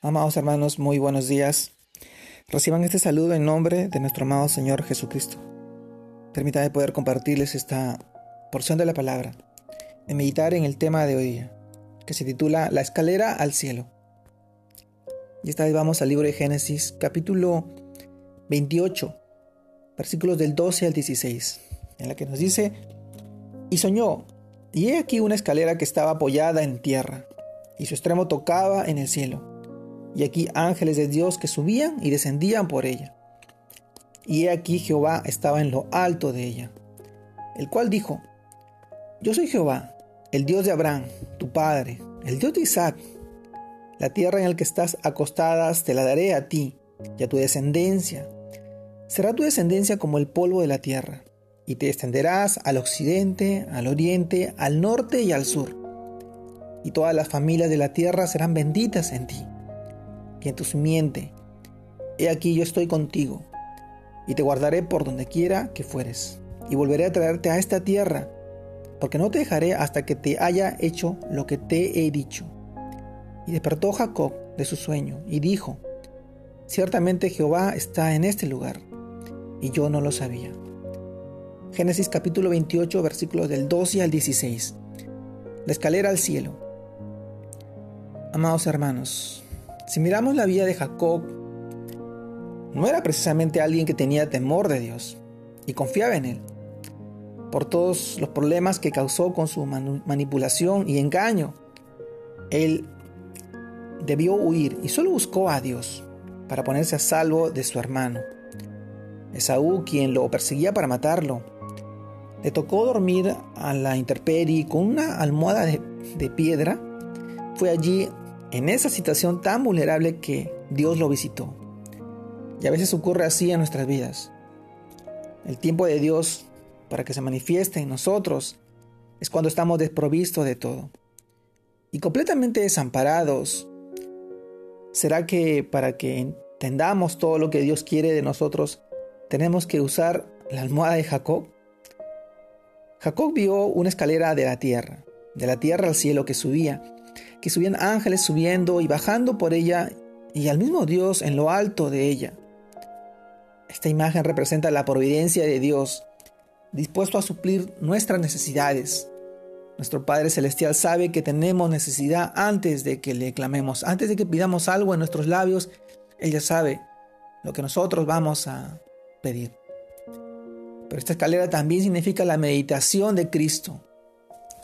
Amados hermanos, muy buenos días. Reciban este saludo en nombre de nuestro amado Señor Jesucristo. Permítanme poder compartirles esta porción de la palabra y meditar en el tema de hoy que se titula La escalera al cielo. Y esta vez vamos al libro de Génesis, capítulo 28, versículos del 12 al 16, en la que nos dice, y soñó, y he aquí una escalera que estaba apoyada en tierra, y su extremo tocaba en el cielo y aquí ángeles de Dios que subían y descendían por ella. Y he aquí Jehová estaba en lo alto de ella, el cual dijo, Yo soy Jehová, el Dios de Abraham, tu padre, el Dios de Isaac. La tierra en la que estás acostadas te la daré a ti y a tu descendencia. Será tu descendencia como el polvo de la tierra, y te extenderás al occidente, al oriente, al norte y al sur. Y todas las familias de la tierra serán benditas en ti y en tu simiente. He aquí yo estoy contigo, y te guardaré por donde quiera que fueres, y volveré a traerte a esta tierra, porque no te dejaré hasta que te haya hecho lo que te he dicho. Y despertó Jacob de su sueño, y dijo, Ciertamente Jehová está en este lugar, y yo no lo sabía. Génesis capítulo 28 versículos del 12 al 16. La escalera al cielo. Amados hermanos, si miramos la vida de Jacob, no era precisamente alguien que tenía temor de Dios y confiaba en él. Por todos los problemas que causó con su manipulación y engaño, él debió huir y solo buscó a Dios para ponerse a salvo de su hermano. Esaú, quien lo perseguía para matarlo, le tocó dormir a la intemperie con una almohada de, de piedra. Fue allí en esa situación tan vulnerable que Dios lo visitó. Y a veces ocurre así en nuestras vidas. El tiempo de Dios para que se manifieste en nosotros es cuando estamos desprovistos de todo y completamente desamparados. ¿Será que para que entendamos todo lo que Dios quiere de nosotros tenemos que usar la almohada de Jacob? Jacob vio una escalera de la tierra, de la tierra al cielo que subía que subían ángeles subiendo y bajando por ella y al mismo Dios en lo alto de ella. Esta imagen representa la providencia de Dios, dispuesto a suplir nuestras necesidades. Nuestro Padre Celestial sabe que tenemos necesidad antes de que le clamemos, antes de que pidamos algo en nuestros labios, Él ya sabe lo que nosotros vamos a pedir. Pero esta escalera también significa la meditación de Cristo.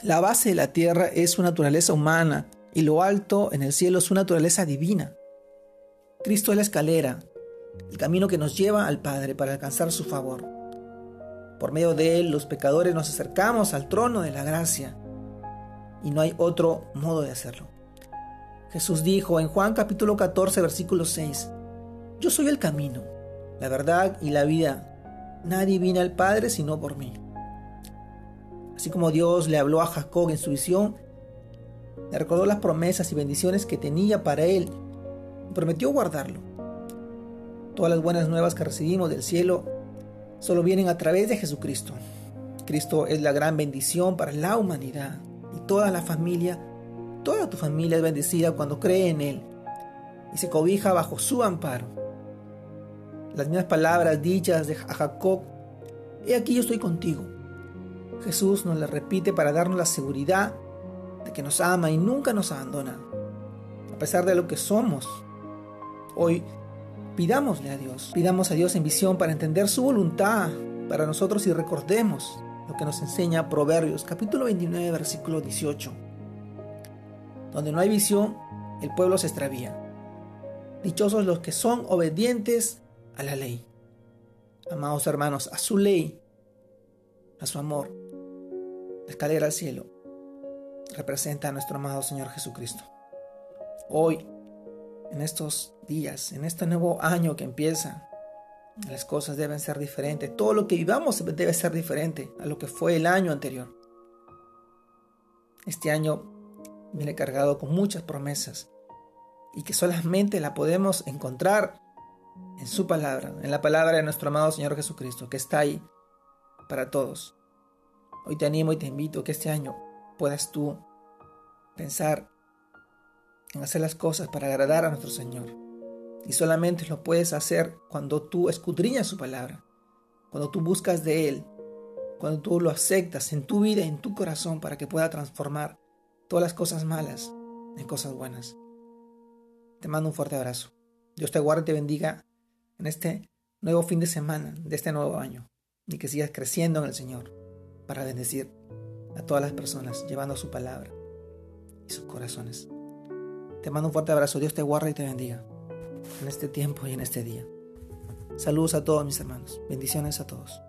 La base de la tierra es su naturaleza humana, y lo alto en el cielo es su naturaleza divina. Cristo es la escalera, el camino que nos lleva al Padre para alcanzar su favor. Por medio de Él los pecadores nos acercamos al trono de la gracia y no hay otro modo de hacerlo. Jesús dijo en Juan capítulo 14 versículo 6, Yo soy el camino, la verdad y la vida. Nadie viene al Padre sino por mí. Así como Dios le habló a Jacob en su visión, le recordó las promesas y bendiciones que tenía para él y prometió guardarlo. Todas las buenas nuevas que recibimos del cielo solo vienen a través de Jesucristo. Cristo es la gran bendición para la humanidad y toda la familia, toda tu familia es bendecida cuando cree en Él y se cobija bajo su amparo. Las mismas palabras dichas de Jacob, he aquí yo estoy contigo. Jesús nos las repite para darnos la seguridad de que nos ama y nunca nos abandona, a pesar de lo que somos. Hoy pidámosle a Dios, pidamos a Dios en visión para entender su voluntad para nosotros y recordemos lo que nos enseña Proverbios capítulo 29 versículo 18. Donde no hay visión, el pueblo se extravía. Dichosos los que son obedientes a la ley. Amados hermanos, a su ley, a su amor, la escalera al cielo representa a nuestro amado Señor Jesucristo. Hoy, en estos días, en este nuevo año que empieza, las cosas deben ser diferentes. Todo lo que vivamos debe ser diferente a lo que fue el año anterior. Este año viene cargado con muchas promesas y que solamente la podemos encontrar en su palabra, en la palabra de nuestro amado Señor Jesucristo, que está ahí para todos. Hoy te animo y te invito que este año puedas tú pensar en hacer las cosas para agradar a nuestro Señor. Y solamente lo puedes hacer cuando tú escudriñas su palabra, cuando tú buscas de Él, cuando tú lo aceptas en tu vida, en tu corazón, para que pueda transformar todas las cosas malas en cosas buenas. Te mando un fuerte abrazo. Dios te guarde y te bendiga en este nuevo fin de semana de este nuevo año y que sigas creciendo en el Señor para bendecir a todas las personas llevando su palabra y sus corazones. Te mando un fuerte abrazo. Dios te guarde y te bendiga en este tiempo y en este día. Saludos a todos mis hermanos. Bendiciones a todos.